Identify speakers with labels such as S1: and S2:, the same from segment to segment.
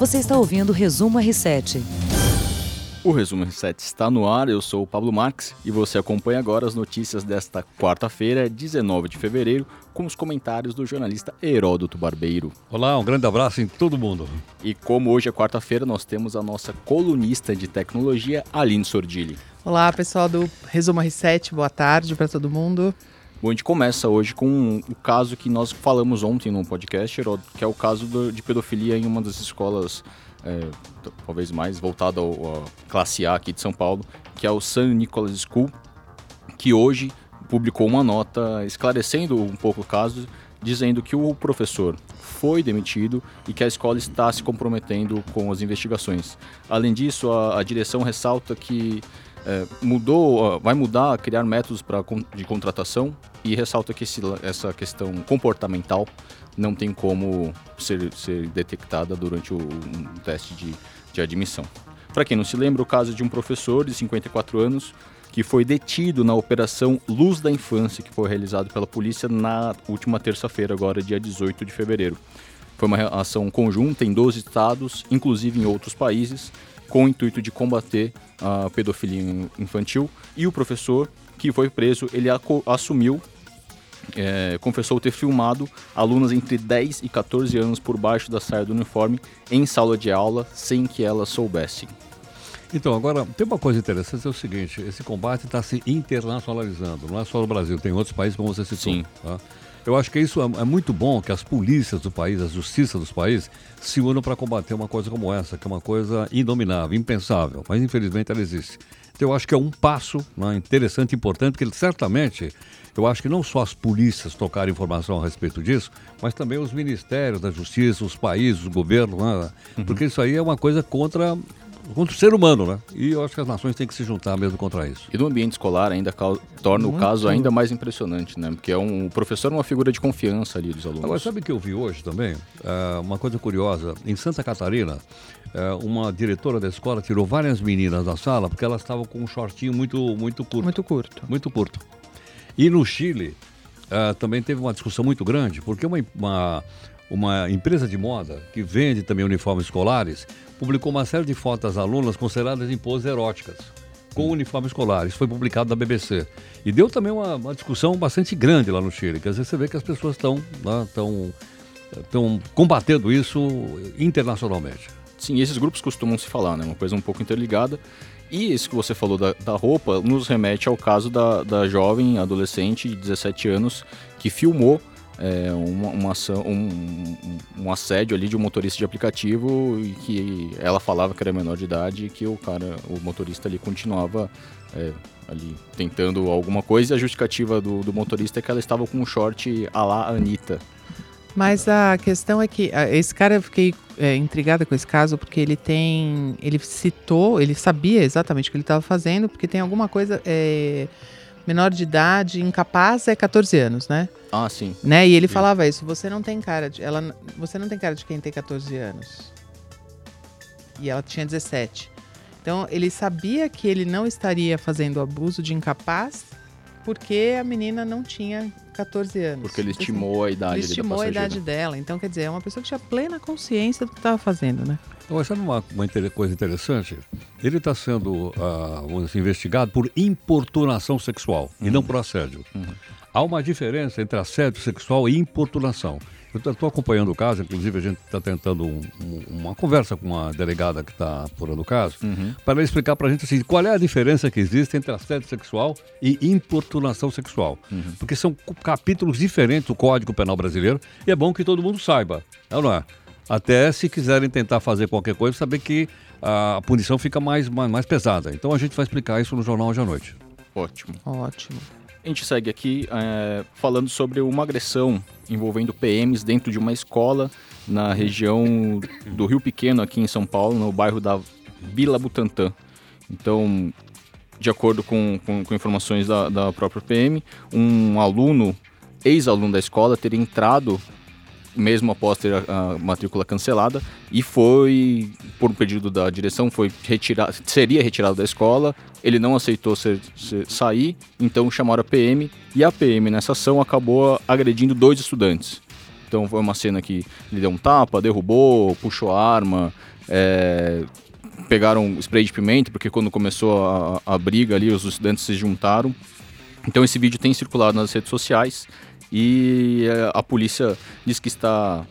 S1: Você está ouvindo o Resumo R7.
S2: O Resumo R7 está no ar, eu sou o Pablo Marques e você acompanha agora as notícias desta quarta-feira, 19 de fevereiro, com os comentários do jornalista Heródoto Barbeiro.
S3: Olá, um grande abraço em todo mundo.
S2: E como hoje é quarta-feira, nós temos a nossa colunista de tecnologia, Aline Sordilli.
S4: Olá, pessoal do Resumo R7, boa tarde para todo mundo.
S2: Bom, a gente começa hoje com o caso que nós falamos ontem no podcast, que é o caso do, de pedofilia em uma das escolas é, talvez mais voltado à classe A aqui de São Paulo, que é o St. Nicholas School, que hoje publicou uma nota esclarecendo um pouco o caso, dizendo que o professor foi demitido e que a escola está se comprometendo com as investigações. Além disso, a, a direção ressalta que é, mudou, vai mudar, criar métodos pra, de contratação e ressalta que esse, essa questão comportamental não tem como ser, ser detectada durante o um teste de, de admissão. Para quem não se lembra, o caso de um professor de 54 anos que foi detido na Operação Luz da Infância, que foi realizado pela polícia na última terça-feira, agora dia 18 de fevereiro. Foi uma ação conjunta em 12 estados, inclusive em outros países, com o intuito de combater a pedofilia infantil. E o professor que foi preso, ele assumiu é, confessou ter filmado alunas entre 10 e 14 anos por baixo da saia do uniforme em sala de aula sem que elas soubessem.
S3: Então, agora, tem uma coisa interessante, é o seguinte, esse combate está se internacionalizando, não é só no Brasil, tem outros países como você citou.
S2: Sim.
S3: Tá? Eu acho que isso é, é, muito bom que as polícias do país, a justiça dos países, se unam para combater uma coisa como essa, que é uma coisa inominável, impensável, mas infelizmente ela existe. Então eu acho que é um passo né, interessante, importante, que certamente eu acho que não só as polícias tocaram informação a respeito disso, mas também os ministérios da justiça, os países, os governos, né? uhum. porque isso aí é uma coisa contra contra o ser humano, né? E eu acho que as nações têm que se juntar mesmo contra isso.
S2: E no ambiente escolar ainda torna Muito. o caso ainda mais impressionante, né? Porque é um o professor é uma figura de confiança ali dos alunos.
S3: Agora, sabe o que eu vi hoje também? É uma coisa curiosa. Em Santa Catarina, é, uma diretora da escola tirou várias meninas da sala porque elas estavam com um shortinho muito, muito curto.
S4: Muito curto.
S3: Muito curto. E no Chile uh, também teve uma discussão muito grande, porque uma, uma, uma, empresa de moda que vende também uniformes escolares publicou uma série de fotos das alunas consideradas em poses eróticas. Com hum. uniformes escolares, foi publicado na BBC. E deu também uma, uma, discussão bastante grande lá no Chile, que às vezes você vê que as pessoas estão né, estão combatendo isso internacionalmente.
S2: Sim, esses grupos costumam se falar, né? Uma coisa um pouco interligada. E isso que você falou da, da roupa nos remete ao caso da, da jovem adolescente de 17 anos que filmou é, uma, uma um, um, assédio ali de um motorista de aplicativo e que ela falava que era menor de idade e que o cara, o motorista ali continuava é, ali tentando alguma coisa e a justificativa do, do motorista é que ela estava com um short a la Anitta.
S4: Mas a questão é que esse cara eu fiquei é, intrigada com esse caso porque ele tem, ele citou, ele sabia exatamente o que ele estava fazendo porque tem alguma coisa é, menor de idade, incapaz é 14 anos, né?
S2: Ah, sim.
S4: Né? E ele sim. falava isso. Você não tem cara de, ela, você não tem cara de quem tem 14 anos. E ela tinha 17. Então ele sabia que ele não estaria fazendo abuso de incapaz porque a menina não tinha 14 anos.
S2: Porque ele estimou a idade
S4: Ele estimou a idade dela. Então, quer dizer, é uma pessoa que tinha plena consciência do que estava fazendo, né?
S3: Então, sabe uma, uma coisa interessante? Ele está sendo uh, investigado por importunação sexual uhum. e não por assédio. Uhum. Há uma diferença entre assédio sexual e importunação. Eu estou acompanhando o caso, inclusive a gente está tentando um, um, uma conversa com uma delegada que está apurando o caso, uhum. para explicar para a gente assim, qual é a diferença que existe entre assédio sexual e importunação sexual. Uhum. Porque são capítulos diferentes do Código Penal Brasileiro e é bom que todo mundo saiba, é não é? Até se quiserem tentar fazer qualquer coisa, saber que a punição fica mais, mais, mais pesada. Então a gente vai explicar isso no Jornal Hoje à Noite.
S2: Ótimo.
S4: Ótimo.
S2: A gente segue aqui é, falando sobre uma agressão envolvendo PMs dentro de uma escola na região do Rio Pequeno, aqui em São Paulo, no bairro da Vila Butantã. Então, de acordo com, com, com informações da, da própria PM, um aluno, ex-aluno da escola, teria entrado mesmo após ter a, a, matrícula cancelada, e foi, por um pedido da direção, foi retirado, seria retirado da escola, ele não aceitou ser, ser, sair, então chamaram a PM, e a PM nessa ação acabou agredindo dois estudantes. Então foi uma cena que ele deu um tapa, derrubou, puxou a arma, é, pegaram spray de pimenta, porque quando começou a, a briga ali, os estudantes se juntaram. Então esse vídeo tem circulado nas redes sociais e é, a polícia diz que está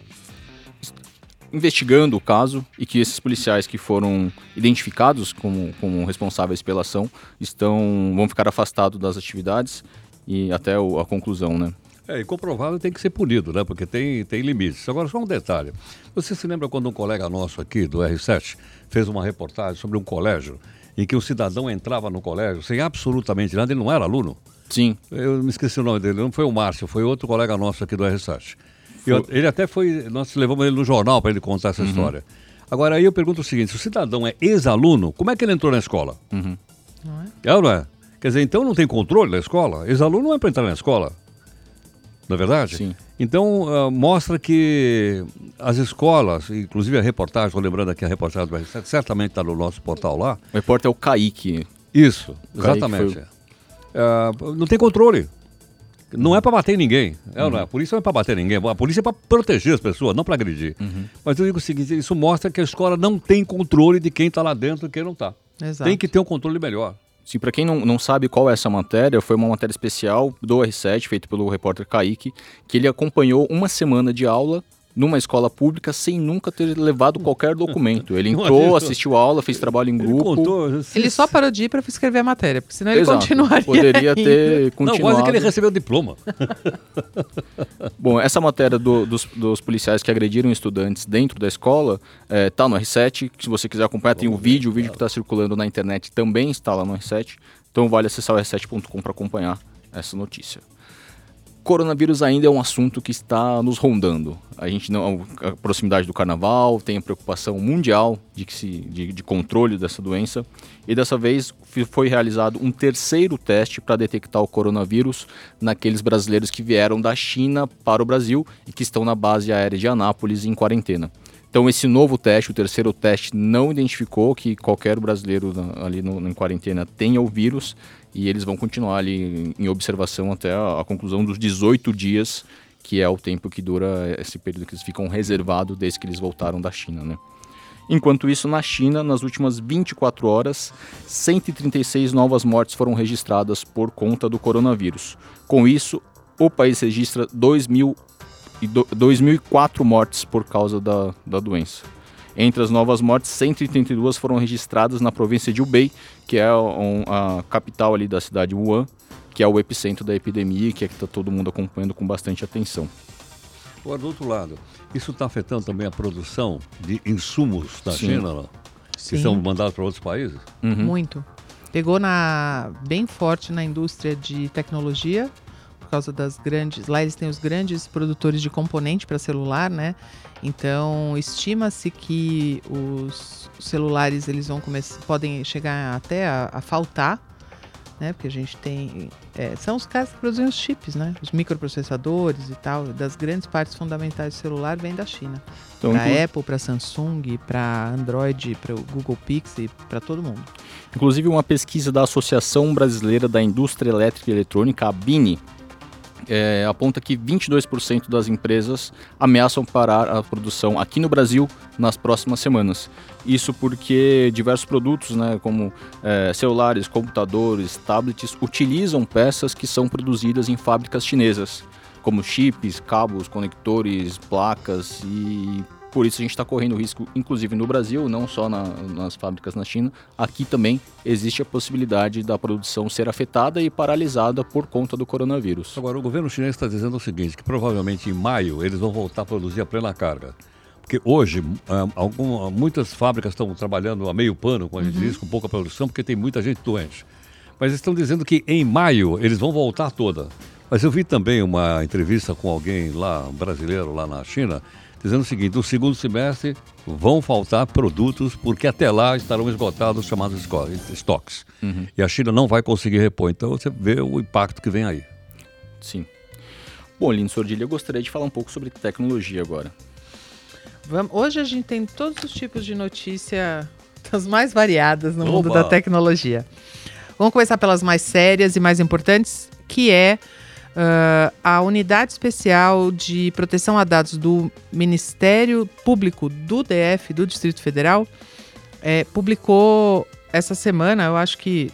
S2: investigando o caso e que esses policiais que foram identificados como, como responsáveis pela ação estão vão ficar afastados das atividades e até o, a conclusão, né?
S3: É, e comprovado tem que ser punido, né? Porque tem, tem limites. Agora, só um detalhe. Você se lembra quando um colega nosso aqui, do R7, fez uma reportagem sobre um colégio em que o cidadão entrava no colégio sem absolutamente nada, ele não era aluno?
S2: Sim.
S3: Eu me esqueci o nome dele, não foi o Márcio, foi outro colega nosso aqui do R7. Eu, ele até foi, nós levamos ele no jornal para ele contar essa uhum. história. Agora aí eu pergunto o seguinte, se o cidadão é ex-aluno, como é que ele entrou na escola?
S2: Uhum.
S3: Não é? É ou não é? Quer dizer, então não tem controle da escola? Ex-aluno não é para entrar na escola. Não é verdade?
S2: Sim.
S3: Então, uh, mostra que as escolas, inclusive a reportagem, estou lembrando aqui a reportagem do R7, certamente está no nosso portal lá.
S2: O repórter é o Kaique.
S3: Isso, exatamente. Foi... Uh, não tem controle. Não é para bater em ninguém. É, uhum. não é? A polícia não é para bater em ninguém. A polícia é para proteger as pessoas, não para agredir.
S2: Uhum.
S3: Mas eu digo o seguinte: isso mostra que a escola não tem controle de quem está lá dentro e quem não está. Tem que ter um controle melhor.
S2: Sim, para quem não, não sabe qual é essa matéria, foi uma matéria especial do R7, feita pelo repórter Kaique, que ele acompanhou uma semana de aula numa escola pública sem nunca ter levado qualquer documento. Ele entrou, assistiu a aula, fez trabalho em grupo. Ele, contou,
S4: ele só parou de ir para escrever a matéria, porque senão ele Exato. continuaria.
S2: Poderia ter continuado. Não,
S3: quase que ele recebeu o diploma.
S2: Bom, essa matéria do, dos, dos, policiais que agrediram estudantes dentro da escola está é, no R7. Se você quiser acompanhar, tem o vídeo. O vídeo que está circulando na internet também está lá no R7. Então vale acessar o r7.com para acompanhar essa notícia coronavírus ainda é um assunto que está nos rondando. A gente não a proximidade do carnaval, tem a preocupação mundial de, que se, de, de controle dessa doença e dessa vez foi realizado um terceiro teste para detectar o coronavírus naqueles brasileiros que vieram da China para o Brasil e que estão na base aérea de Anápolis em quarentena. Então esse novo teste, o terceiro teste, não identificou que qualquer brasileiro ali no, em quarentena tenha o vírus e eles vão continuar ali em observação até a, a, conclusão dos 18 dias, que é o tempo que dura esse período que eles ficam reservados desde que eles voltaram da China, né? Enquanto isso, na China, nas últimas 24 horas, 136 novas mortes foram registradas por conta do coronavírus. Com isso, o país registra 2.004 mortes por causa da, da doença. Entre as novas mortes, 132 foram registradas na província de Hubei, que é a capital ali da cidade de Wuhan, que é o epicentro da epidemia e que é que está todo mundo acompanhando com bastante atenção.
S3: Agora, do outro lado, isso está afetando também a produção de insumos da Sim. China, não? que são mandados para outros países?
S4: Uhum. Muito. Pegou na bem forte na indústria de tecnologia, causa das grandes. Lá eles têm os grandes produtores de componente para celular, né? Então, estima-se que os celulares eles vão começar, podem chegar até a, a faltar, né? Porque a gente tem é, são os caras que produzem os chips, né? Os microprocessadores e tal, das grandes partes fundamentais do celular vem da China. Então, para inclu... Apple, para Samsung, para Android, para o Google Pixel, para todo mundo.
S2: Inclusive uma pesquisa da Associação Brasileira da Indústria Elétrica e Eletrônica, a BINI, é, aponta que 22% das empresas ameaçam parar a produção aqui no Brasil nas próximas semanas. Isso porque diversos produtos, né, como é, celulares, computadores, tablets, utilizam peças que são produzidas em fábricas chinesas, como chips, cabos, conectores, placas e por isso a gente está correndo risco, inclusive no Brasil, não só na, nas fábricas na China, aqui também existe a possibilidade da produção ser afetada e paralisada por conta do coronavírus.
S3: Agora, o governo chinês está dizendo o seguinte, que provavelmente em maio eles vão voltar a produzir a plena carga. Porque hoje, ah, algum, muitas fábricas estão trabalhando a meio pano, como a gente uhum. diz, com pouca produção, porque tem muita gente doente. Mas estão dizendo que em maio eles vão voltar toda. Mas eu vi também uma entrevista com alguém lá, brasileiro, lá na China, dizendo o seguinte: no segundo semestre vão faltar produtos, porque até lá estarão esgotados os chamados estoques. Uhum. E a China não vai conseguir repor. Então você vê o impacto que vem aí.
S2: Sim. Bom, Lino Sordilha, eu gostaria de falar um pouco sobre tecnologia agora.
S4: Vamos, hoje a gente tem todos os tipos de notícia, das mais variadas no Oba. mundo da tecnologia. Vamos começar pelas mais sérias e mais importantes, que é Uh, a Unidade Especial de Proteção a Dados do Ministério Público do DF, do Distrito Federal, é, publicou essa semana, eu acho que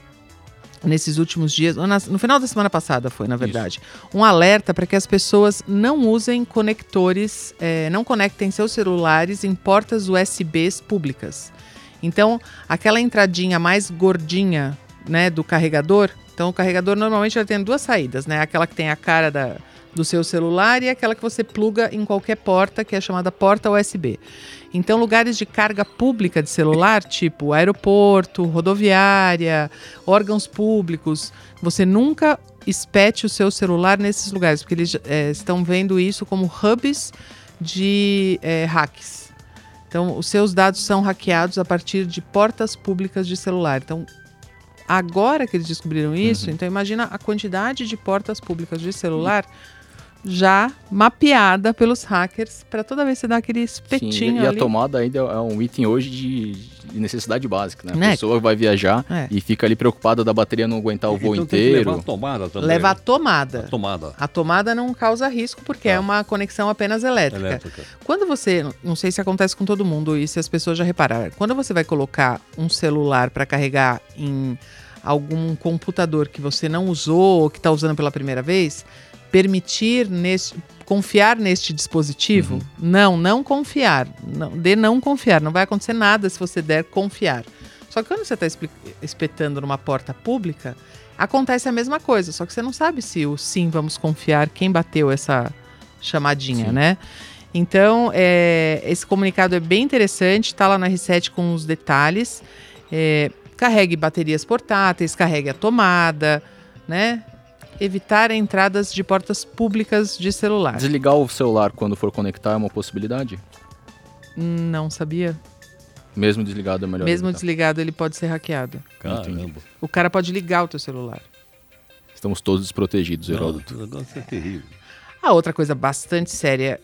S4: nesses últimos dias, no final da semana passada foi, na verdade, Isso. um alerta para que as pessoas não usem conectores, é, não conectem seus celulares em portas USBs públicas. Então, aquela entradinha mais gordinha né, do carregador, então o carregador normalmente já tem duas saídas, né? Aquela que tem a cara da, do seu celular e aquela que você pluga em qualquer porta, que é chamada porta USB. Então, lugares de carga pública de celular, tipo aeroporto, rodoviária, órgãos públicos, você nunca espete o seu celular nesses lugares, porque eles é, estão vendo isso como hubs de é, hacks. Então, os seus dados são hackeados a partir de portas públicas de celular. Então, agora que eles descobriram isso, uhum. então imagina a quantidade de portas públicas de celular já mapeada pelos hackers para toda vez você dá aquele espetinho Sim,
S2: e,
S4: a
S2: tomada ainda é um item hoje de, de necessidade básica, né? A né? pessoa vai viajar é. e fica ali preocupada da bateria não aguentar o voo
S3: então
S2: inteiro.
S3: Leva a tomada também.
S4: Leva a tomada.
S3: A tomada.
S4: A tomada não causa risco porque é uma conexão apenas elétrica. elétrica. Quando você, não sei se acontece com todo mundo e se as pessoas já repararam, quando você vai colocar um celular para carregar em algum computador que você não usou ou que está usando pela primeira vez, permitir nesse, confiar neste dispositivo? Uhum. Não, não confiar. Não, de não confiar. Não vai acontecer nada se você der confiar. Só que quando você está espetando numa porta pública, acontece a mesma coisa. Só que você não sabe se o sim, vamos confiar, quem bateu essa chamadinha, sim. né? Então, é, esse comunicado é bem interessante, está lá na R7 com os detalhes. É, carregue baterias portáteis, carregue a tomada, né? Evitar entradas de portas públicas de celular.
S2: Desligar o celular quando for conectar é uma possibilidade?
S4: Não sabia.
S2: Mesmo desligado é melhor.
S4: Mesmo desligado ele pode ser hackeado.
S3: Caramba.
S4: O cara pode ligar o teu celular.
S2: Estamos todos desprotegidos, Heródoto.
S3: O negócio é terrível.
S4: A outra coisa bastante séria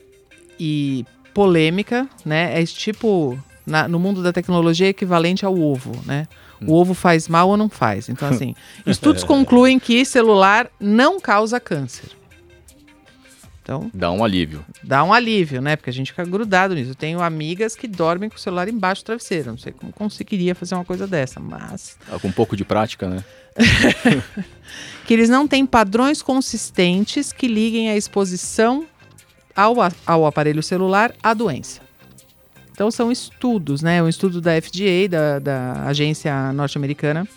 S4: e polêmica, né? É esse tipo, na, no mundo da tecnologia, equivalente ao ovo, né? o ovo faz mal ou não faz. Então, assim, estudos concluem que celular não causa câncer. Então,
S2: dá um alívio.
S4: Dá um alívio, né? Porque a gente fica grudado nisso. Eu tenho amigas que dormem com o celular embaixo do travesseiro. Não sei como conseguiria fazer uma coisa dessa, mas.
S2: Ah, com um pouco de prática, né?
S4: que eles não têm padrões consistentes que liguem a exposição ao, ao aparelho celular à doença. Então são estudos, né? Um estudo da FDA, da, da Agência Norte-Americana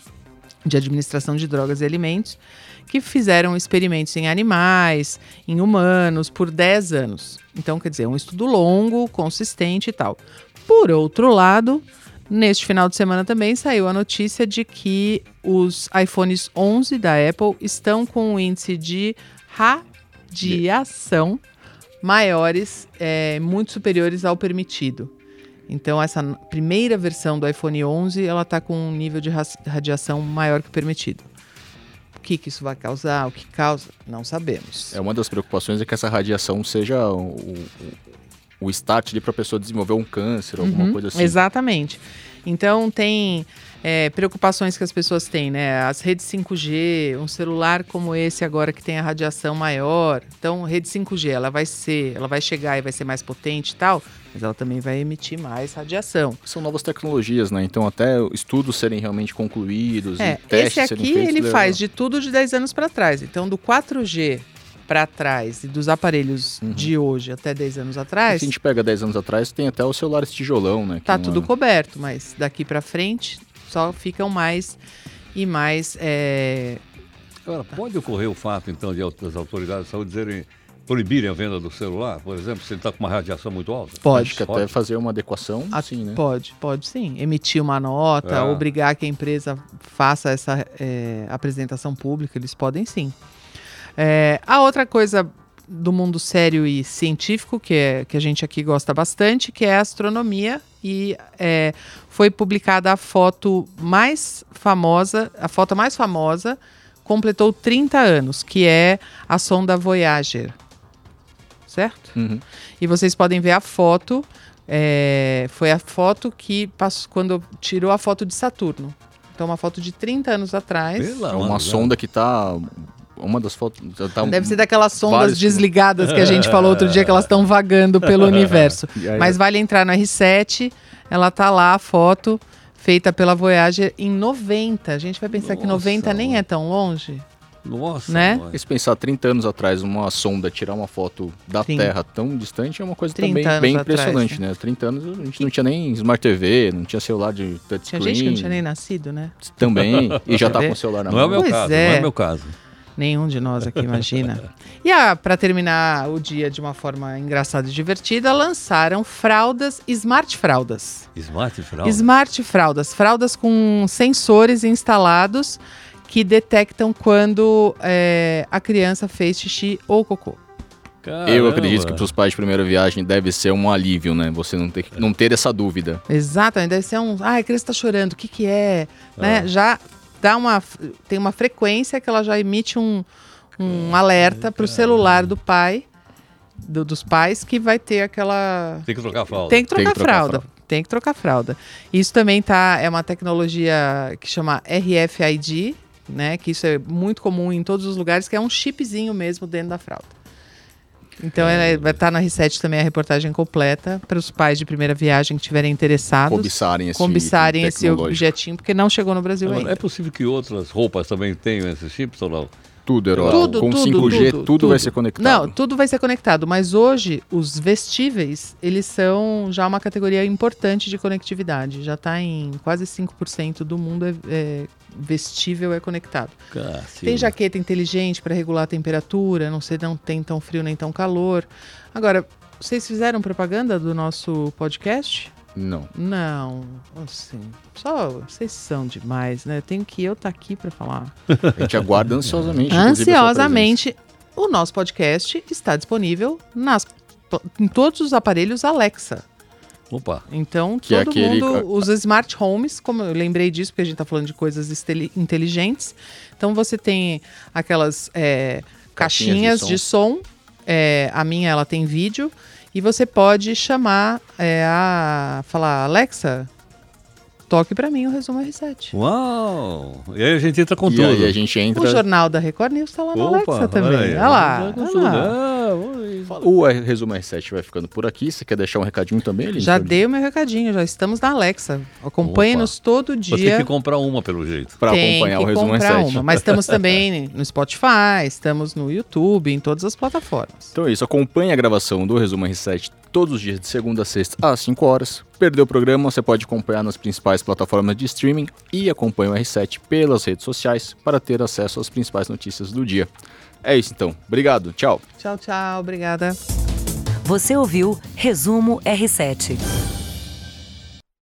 S4: de Administração de Drogas e Alimentos, que fizeram experimentos em animais, em humanos, por 10 anos. Então, quer dizer, um estudo longo, consistente e tal. Por outro lado, neste final de semana também saiu a notícia de que os iPhones 11 da Apple estão com um índice de radiação maiores, é, muito superiores ao permitido. Então essa primeira versão do iPhone 11 ela está com um nível de radiação maior que o permitido. O que, que isso vai causar? O que causa? Não sabemos.
S2: É uma das preocupações é que essa radiação seja o, o, o start para a pessoa desenvolver um câncer, alguma
S4: uhum,
S2: coisa assim.
S4: Exatamente. Então tem é, preocupações que as pessoas têm, né? As redes 5G, um celular como esse agora que tem a radiação maior. Então, rede 5G, ela vai ser, ela vai chegar e vai ser mais potente e tal, mas ela também vai emitir mais radiação.
S2: São novas tecnologias, né? Então, até estudos serem realmente concluídos,
S4: é,
S2: testes
S4: esse aqui ele faz de tudo de 10 anos para trás. Então, do 4G para trás e dos aparelhos uhum. de hoje até 10 anos atrás.
S2: Se a gente pega 10 anos atrás, tem até os celulares tijolão, né?
S4: Tá tudo coberto, mas daqui para frente só ficam mais e mais. É...
S3: Agora, pode ocorrer o fato, então, de as autoridades de saúde dizerem proibirem a venda do celular, por exemplo, se ele está com uma radiação muito alta?
S2: Pode. Acho que pode. até fazer uma adequação,
S4: ah,
S2: sim, né?
S4: Pode, pode sim. Emitir uma nota, é. obrigar que a empresa faça essa é, apresentação pública, eles podem sim. É, a outra coisa do mundo sério e científico, que, é, que a gente aqui gosta bastante, que é a astronomia. E é, foi publicada a foto mais famosa, a foto mais famosa, completou 30 anos, que é a sonda Voyager. Certo?
S2: Uhum.
S4: E vocês podem ver a foto. É, foi a foto que passou quando tirou a foto de Saturno. Então, uma foto de 30 anos atrás.
S2: Pela é uma sonda que está uma das fotos. Tá,
S4: Deve ser daquelas sondas
S2: vários-
S4: desligadas que a gente falou outro dia que elas estão vagando pelo universo.
S2: E aí-
S4: Mas vale entrar no R7, ela tá lá, a foto feita pela Voyager em 90. A gente vai pensar que
S3: Nossa,
S4: 90 nem é tão longe.
S3: Nossa,
S4: Né?
S3: mãe.
S2: Se pensar 30 anos atrás, uma sonda tirar uma foto da
S4: 30.
S2: Terra tão distante é uma coisa
S4: 30
S2: também bem
S4: atrás,
S2: impressionante,
S4: né?
S2: né? 30 anos a gente não tinha nem Smart TV, não tinha celular de
S4: Tinha
S2: touchscreen.
S4: gente que não tinha nem nascido, né?
S2: Também, e já tá com o celular na
S3: Não é o
S2: mão.
S3: meu
S4: Pois
S3: caso, não
S4: é.
S3: é o meu caso.
S4: Nenhum de nós aqui imagina. e ah, para terminar o dia de uma forma engraçada e divertida, lançaram fraldas, smart fraldas.
S3: Smart fralda.
S4: Smart fraldas, fraldas com sensores instalados que detectam quando é, a criança fez xixi ou cocô.
S2: Eu acredito que para os pais de primeira viagem deve ser um alívio, né? Você não ter, não ter essa dúvida.
S4: Exatamente, deve ser um. Ah, a criança está chorando, o que, que é? Né? Já dá uma. Tem uma frequência que ela já emite um, um alerta para o celular do pai, do- dos pais, que vai ter aquela.
S3: Tem que trocar a fralda.
S4: Tem que trocar,
S2: Tem que trocar a
S4: fralda. Tem que trocar fralda. Isso também tá, é uma tecnologia que chama RFID, né? Que isso é muito comum em todos os lugares, que é um chipzinho mesmo dentro da fralda. Então ela vai estar na R7 também a reportagem completa para os pais de primeira viagem que estiverem interessados
S2: Cobiçarem esse
S4: cobiçarem esse objetinho, porque não chegou no Brasil
S3: Agora,
S4: ainda.
S3: é possível que outras roupas também tenham esses chips ou não?
S2: Tudo, Herói.
S4: Tudo,
S2: Com
S4: tudo,
S2: 5G,
S4: tudo,
S2: tudo, vai ser conectado.
S4: Não, tudo vai ser conectado, mas hoje os vestíveis, eles são já uma categoria importante de conectividade. Já está em quase 5% do mundo é, é, vestível é conectado.
S3: Cacilda.
S4: Tem jaqueta inteligente para regular a temperatura, não sei, não tem tão frio nem tão calor. Agora, vocês fizeram propaganda do nosso podcast?
S2: Não.
S4: Não, assim, só vocês são demais, né? Tenho que eu estar aqui para falar.
S2: A gente aguarda ansiosamente.
S4: Ansiosamente, o nosso podcast está disponível nas, em todos os aparelhos Alexa.
S3: Opa.
S4: Então,
S2: Que é
S4: todo
S2: aquele-
S4: mundo, os smart homes, como eu lembrei disso, porque a gente está falando de coisas inteligentes. Então, você tem aquelas é,
S2: Caixinhas
S4: caixinhas
S2: de
S4: de som. é, a minha, ela tem vídeo. E você pode chamar é, a... Falar, Alexa, toque para mim o resumo R7.
S3: Uau! E aí a gente entra com
S2: E
S3: tudo.
S2: aí a gente
S4: O
S2: entra.
S4: Jornal da Record News está lá na
S3: Opa,
S4: Alexa também.
S3: aí,
S4: Olha lá.
S3: entra com
S4: olha
S3: tudo.
S4: lá.
S2: O Resumo R7 vai ficando por aqui. Você quer deixar um recadinho também, Aline?
S4: Já dei o meu recadinho, já estamos na Alexa. Acompanhe-nos todo
S3: Você tem
S4: dia.
S3: que comprar uma pelo jeito.
S2: Para acompanhar
S4: que
S2: o Resumo
S4: comprar
S2: R7.
S4: uma. Mas estamos também no Spotify, estamos no YouTube, em todas as plataformas.
S2: Então é isso, acompanhe a gravação do Resumo R7 todos os dias de segunda a sexta às 5 horas. Perdeu o programa, você pode acompanhar nas principais plataformas de streaming e acompanhe o R7 pelas redes sociais para ter acesso às principais notícias do dia. É isso então. Obrigado. Tchau.
S4: Tchau, tchau. Obrigada.
S1: Você ouviu Resumo R7.